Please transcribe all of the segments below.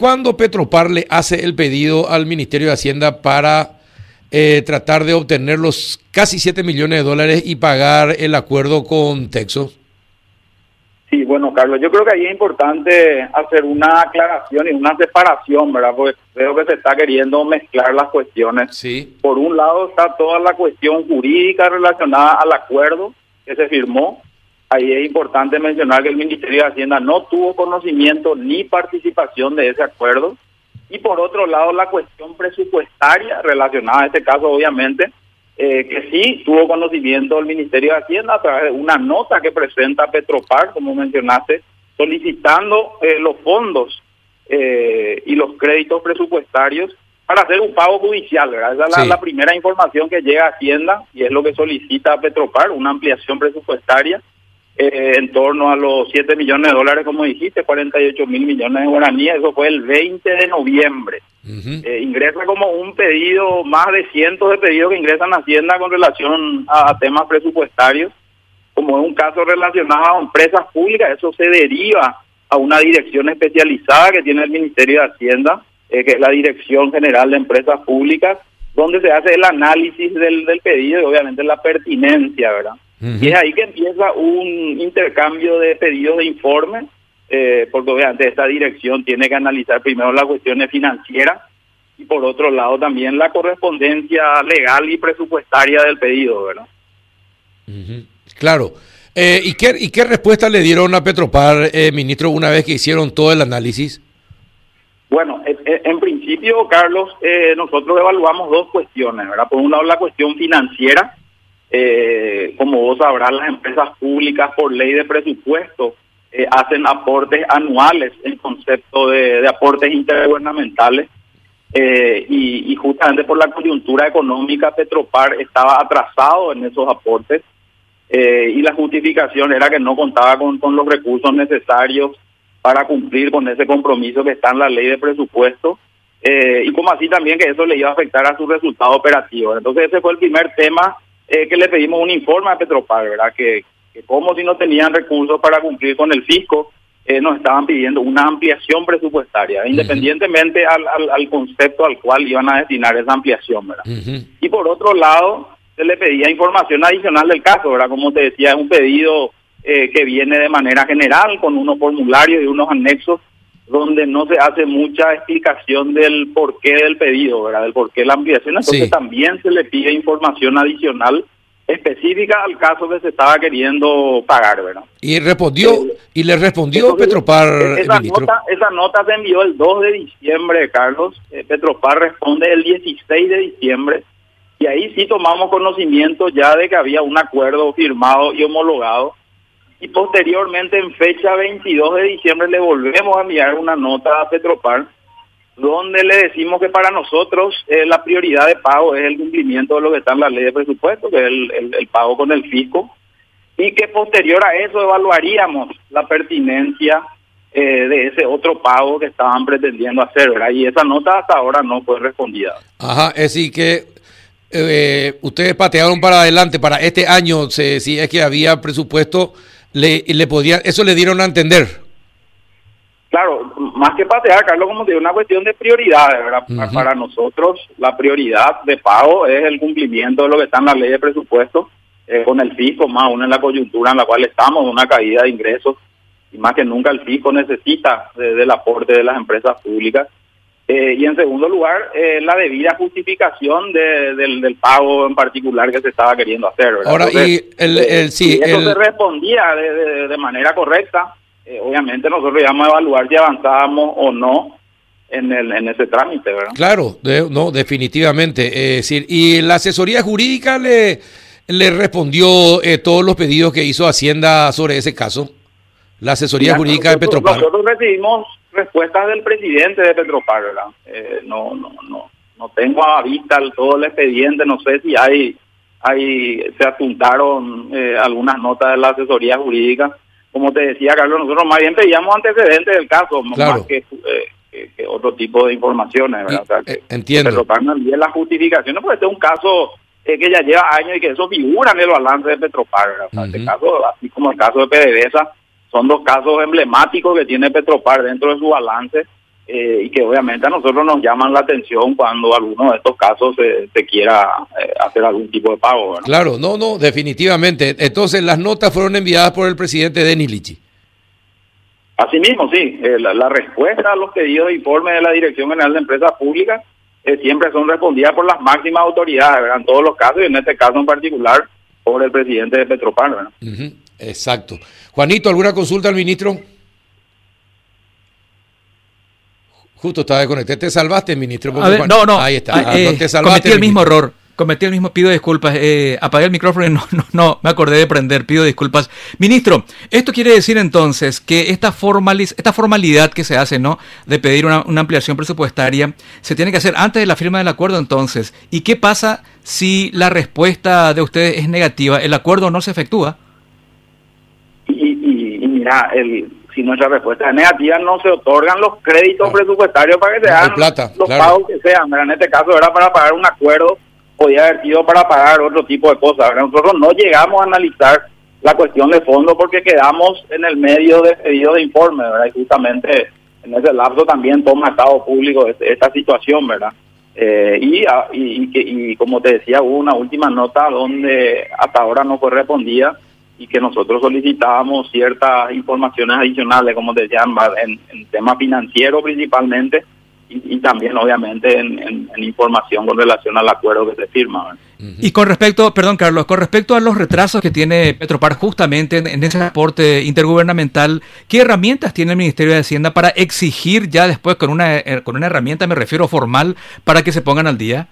¿Cuándo Petropar le hace el pedido al Ministerio de Hacienda para eh, tratar de obtener los casi 7 millones de dólares y pagar el acuerdo con Texas? Sí, bueno, Carlos, yo creo que ahí es importante hacer una aclaración y una separación, ¿verdad? Porque creo que se está queriendo mezclar las cuestiones. Sí. Por un lado está toda la cuestión jurídica relacionada al acuerdo que se firmó. Ahí es importante mencionar que el Ministerio de Hacienda no tuvo conocimiento ni participación de ese acuerdo. Y por otro lado, la cuestión presupuestaria relacionada a este caso, obviamente, eh, que sí tuvo conocimiento del Ministerio de Hacienda a través de una nota que presenta Petropar, como mencionaste, solicitando eh, los fondos eh, y los créditos presupuestarios para hacer un pago judicial. ¿verdad? Esa es la, la primera información que llega a Hacienda y es lo que solicita Petropar, una ampliación presupuestaria eh, en torno a los 7 millones de dólares, como dijiste, 48 mil millones de guaraníes. Eso fue el 20 de noviembre. Eh, ingresa como un pedido, más de cientos de pedidos que ingresan a Hacienda con relación a, a temas presupuestarios. Como es un caso relacionado a empresas públicas, eso se deriva a una dirección especializada que tiene el Ministerio de Hacienda, eh, que es la Dirección General de Empresas Públicas, donde se hace el análisis del, del pedido y obviamente la pertinencia, ¿verdad? Y es ahí que empieza un intercambio de pedidos de informes, eh, porque obviamente esta dirección tiene que analizar primero las cuestiones financieras y por otro lado también la correspondencia legal y presupuestaria del pedido, ¿verdad? Claro. Eh, ¿y, qué, ¿Y qué respuesta le dieron a Petropar, eh, ministro, una vez que hicieron todo el análisis? Bueno, en, principio, Carlos, eh, nosotros evaluamos dos cuestiones, ¿verdad? Por un lado, la cuestión financiera. Como vos sabrás, las empresas públicas por ley de presupuesto eh, hacen aportes anuales en concepto de, aportes intergubernamentales. Eh, y, justamente por la coyuntura económica, Petropar estaba atrasado en esos aportes eh, y la justificación era que no contaba con, los recursos necesarios para cumplir con ese compromiso que está en la ley de presupuesto y como así también que eso le iba a afectar a su resultado operativo. Entonces ese fue el primer tema eh, que le pedimos un informe a Petropar, ¿verdad? Que, que como si no tenían recursos para cumplir con el fisco, eh, nos estaban pidiendo una ampliación presupuestaria, independientemente al, al, al concepto al cual iban a destinar esa ampliación, ¿verdad? Y por otro lado, se le pedía información adicional del caso, ¿verdad? Como te decía, es un pedido eh, que viene de manera general con unos formularios y unos anexos donde no se hace mucha explicación del porqué del pedido, ¿verdad? Del porqué de la ampliación. Entonces Sí. también se le pide información adicional específica al caso que se estaba queriendo pagar, ¿verdad? Y respondió, Eh, y le respondió Entonces, Petropar, eh, esa ministro. nota, esa nota se envió el 2 de diciembre, Carlos. Eh, Petropar responde el 16 de diciembre. Y ahí sí tomamos conocimiento ya de que había un acuerdo firmado y homologado. Y posteriormente, en fecha 22 de diciembre, le volvemos a enviar una nota a Petropar donde le decimos que para nosotros la prioridad de pago es el cumplimiento de lo que está en la ley de presupuesto, que es el, pago con el fisco, y que posterior a eso evaluaríamos la pertinencia eh, de ese otro pago que estaban pretendiendo hacer. Y esa nota hasta ahora no fue respondida. Ajá, es decir que eh, ustedes patearon para adelante para este año, se decía que había presupuesto, le, le podían, eso le dieron a entender. Claro, más que patear, Carlos, como te digo, una cuestión de prioridades, ¿verdad? Para nosotros, la prioridad de pago es el cumplimiento de lo que está en la ley de presupuesto, eh, con el fisco, más aún en la coyuntura en la cual estamos, una caída de ingresos, y más que nunca el fisco necesita de- del aporte de las empresas públicas. Eh, y en segundo lugar, eh, la debida justificación de- del, del pago en particular que se estaba queriendo hacer. ¿verdad? Ahora, y el- eh, el- sí, si eso el- se respondía de, de- de manera correcta, eh, obviamente nosotros íbamos a evaluar si avanzábamos o no en, el, en ese trámite, ¿verdad? Claro, de- no, definitivamente. Decir, y la asesoría jurídica le, le respondió eh, todos los pedidos que hizo Hacienda sobre ese caso. La asesoría jurídica de nosotros- Petropar. Nosotros recibimos respuestas del presidente de Petropar, ¿verdad? Eh, no, no, no, no tengo a vista el- todo el expediente, no sé si hay, hay se apuntaron eh, algunas notas de la asesoría jurídica. Como te decía, Carlos, nosotros más bien pedíamos antecedentes del caso, Claro. más que, eh, que, que otro tipo de informaciones, ¿verdad? Y- O sea, que eh, entiendo. Petropar no las justificaciones, porque este es un caso eh, que ya lleva años y que eso figura en el balance de Petropar, ¿verdad? O sea, Este caso, así como el caso de PDVSA, son dos casos emblemáticos que tiene Petropar dentro de su balance eh, y que obviamente a nosotros nos llaman la atención cuando alguno de estos casos se, quiera eh, hacer algún tipo de pago. Claro, no, no, definitivamente. Entonces las notas fueron enviadas por el presidente Denis Lichi. Asimismo, sí, eh, la, respuesta a los pedidos de informe de la Dirección General de Empresas Públicas siempre son respondidas por las máximas autoridades, en todos los casos y en este caso en particular por el presidente de Petropar. ¿verdad? Exacto. Juanito, ¿alguna consulta al ministro? Justo estaba desconectado. Te salvaste, ministro. no, no. Ahí está. Ah, eh, cometí el mismo error. Cometí el mismo, pido disculpas. Eh, apagué el micrófono y no, no, no, me acordé de prender, pido disculpas. Ministro, esto quiere decir entonces que esta, formaliz esta formalidad que se hace, ¿no? De pedir una, ampliación presupuestaria, se tiene que hacer antes de la firma del acuerdo entonces. ¿Y qué pasa si la respuesta de ustedes es negativa? ¿El acuerdo no se efectúa? Y, y mira, el, si nuestra respuesta es negativa, no se otorgan los créditos presupuestarios para que se hagan los pagos que sean. En este caso era para pagar un acuerdo, podía haber sido para pagar otro tipo de cosas. Nosotros no llegamos a analizar la cuestión de fondo porque quedamos en el medio de pedido de informe, ¿verdad? Y justamente en ese lapso también toma Estado Público este, esta situación, ¿verdad? Eh, y, y, y, como te decía, hubo una última nota donde hasta ahora no correspondía y que nosotros solicitábamos ciertas informaciones adicionales, como decían, en, en tema financiero principalmente, y, también obviamente en, información con relación al acuerdo que se firma. Y con respecto, perdón Carlos, con respecto a los retrasos que tiene Petropar justamente en, ese aporte intergubernamental, ¿qué herramientas tiene el Ministerio de Hacienda para exigir ya después con una, eh, con una herramienta, me refiero formal, para que se pongan al día?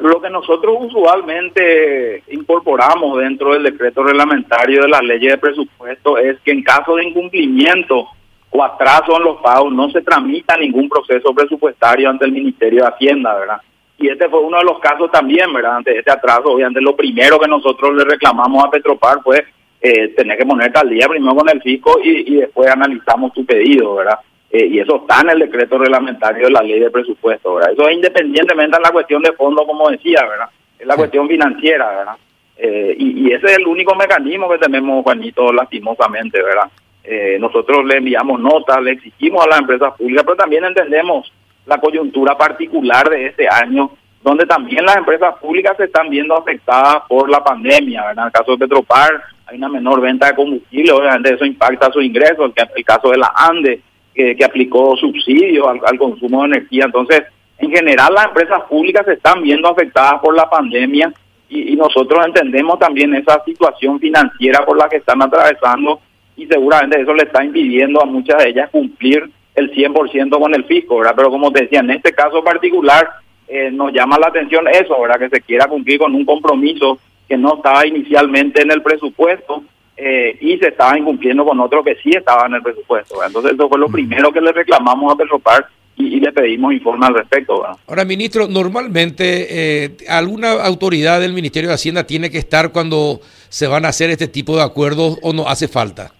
Lo que nosotros usualmente incorporamos dentro del decreto reglamentario de las leyes de presupuesto es que en caso de incumplimiento o atraso en los pagos no se tramita ningún proceso presupuestario ante el Ministerio de Hacienda, ¿verdad? Y este fue uno de los casos también, ¿verdad? Ante este atraso, obviamente lo primero que nosotros le reclamamos a Petropar fue eh, tener que ponerte al día primero con el fisco y, y después analizamos tu pedido, ¿verdad? Eh, y eso está en el decreto reglamentario de la ley de presupuesto, ¿verdad? Eso es independientemente de la cuestión de fondo, como decía, ¿verdad? Es la cuestión financiera, ¿verdad? Eh, y, ese es el único mecanismo que tenemos, Juanito, lastimosamente, ¿verdad? Eh, nosotros le enviamos notas, le exigimos a las empresas públicas, pero también entendemos la coyuntura particular de este año, donde también las empresas públicas se están viendo afectadas por la pandemia, ¿verdad? En el caso de Petropar hay una menor venta de combustible, obviamente eso impacta su ingreso, el, el caso de la ANDE que, aplicó subsidios al, consumo de energía. Entonces, en general las empresas públicas se están viendo afectadas por la pandemia y, nosotros entendemos también esa situación financiera por la que están atravesando y seguramente eso le está impidiendo a muchas de ellas cumplir el 100% con el fisco, ¿verdad? Pero como te decía, en este caso particular eh, nos llama la atención eso, ¿verdad? Que se quiera cumplir con un compromiso que no estaba inicialmente en el presupuesto eh, y se estaba incumpliendo con otro que sí estaba en el presupuesto. Entonces eso fue lo primero que le reclamamos a Petropar y, le pedimos informe al respecto. Ahora, ministro, normalmente eh, alguna autoridad del Ministerio de Hacienda tiene que estar cuando se van a hacer este tipo de acuerdos o no hace falta.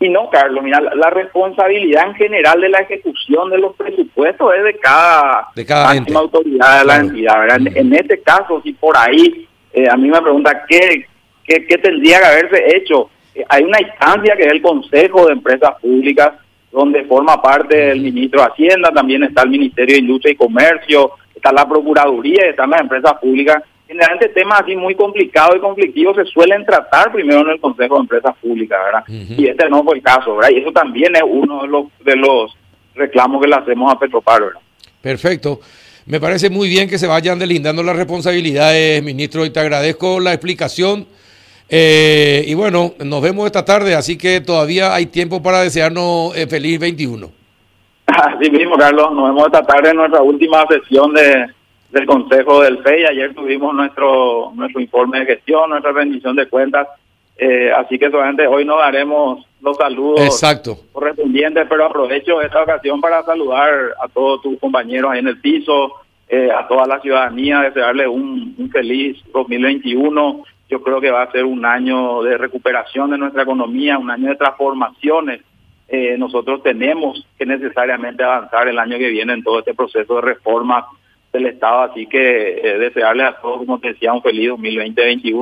Y no, Carlos, mira, la, responsabilidad en general de la ejecución de los presupuestos es de cada, de cada autoridad de la entidad. En, este caso, si por ahí eh, a mí me pregunta qué, ¿Qué, tendría que haberse hecho? Eh, hay una instancia que es el Consejo de Empresas Públicas, donde forma parte el ministro de Hacienda, también está el Ministerio de Industria y Comercio, está la Procuraduría y están las empresas públicas. Generalmente temas así muy complicados y conflictivos se suelen tratar primero en el Consejo de Empresas Públicas, ¿verdad? Y este no fue el caso, ¿verdad? Y eso también es uno de los, de los reclamos que le hacemos a Petropar, ¿verdad? Perfecto. Me parece muy bien que se vayan delindando las responsabilidades, ministro, y te agradezco la explicación. Eh, y bueno, nos vemos esta tarde, así que todavía hay tiempo para desearnos eh, feliz 21. Así mismo, Carlos, nos vemos esta tarde en nuestra última sesión de, del Consejo del FEI. Ayer tuvimos nuestro nuestro informe de gestión, nuestra rendición de cuentas. Eh, así que solamente hoy nos daremos los saludos Exacto. correspondientes, pero aprovecho esta ocasión para saludar a todos tus compañeros ahí en el piso, a toda la ciudadanía, desearle un, un feliz 2021 yo creo que va a ser un año de recuperación de nuestra economía, un año de transformaciones. Eh, nosotros tenemos que necesariamente avanzar el año que viene en todo este proceso de reforma del Estado, así que eh, desearles a todos, como te decía, un feliz 2020-2021.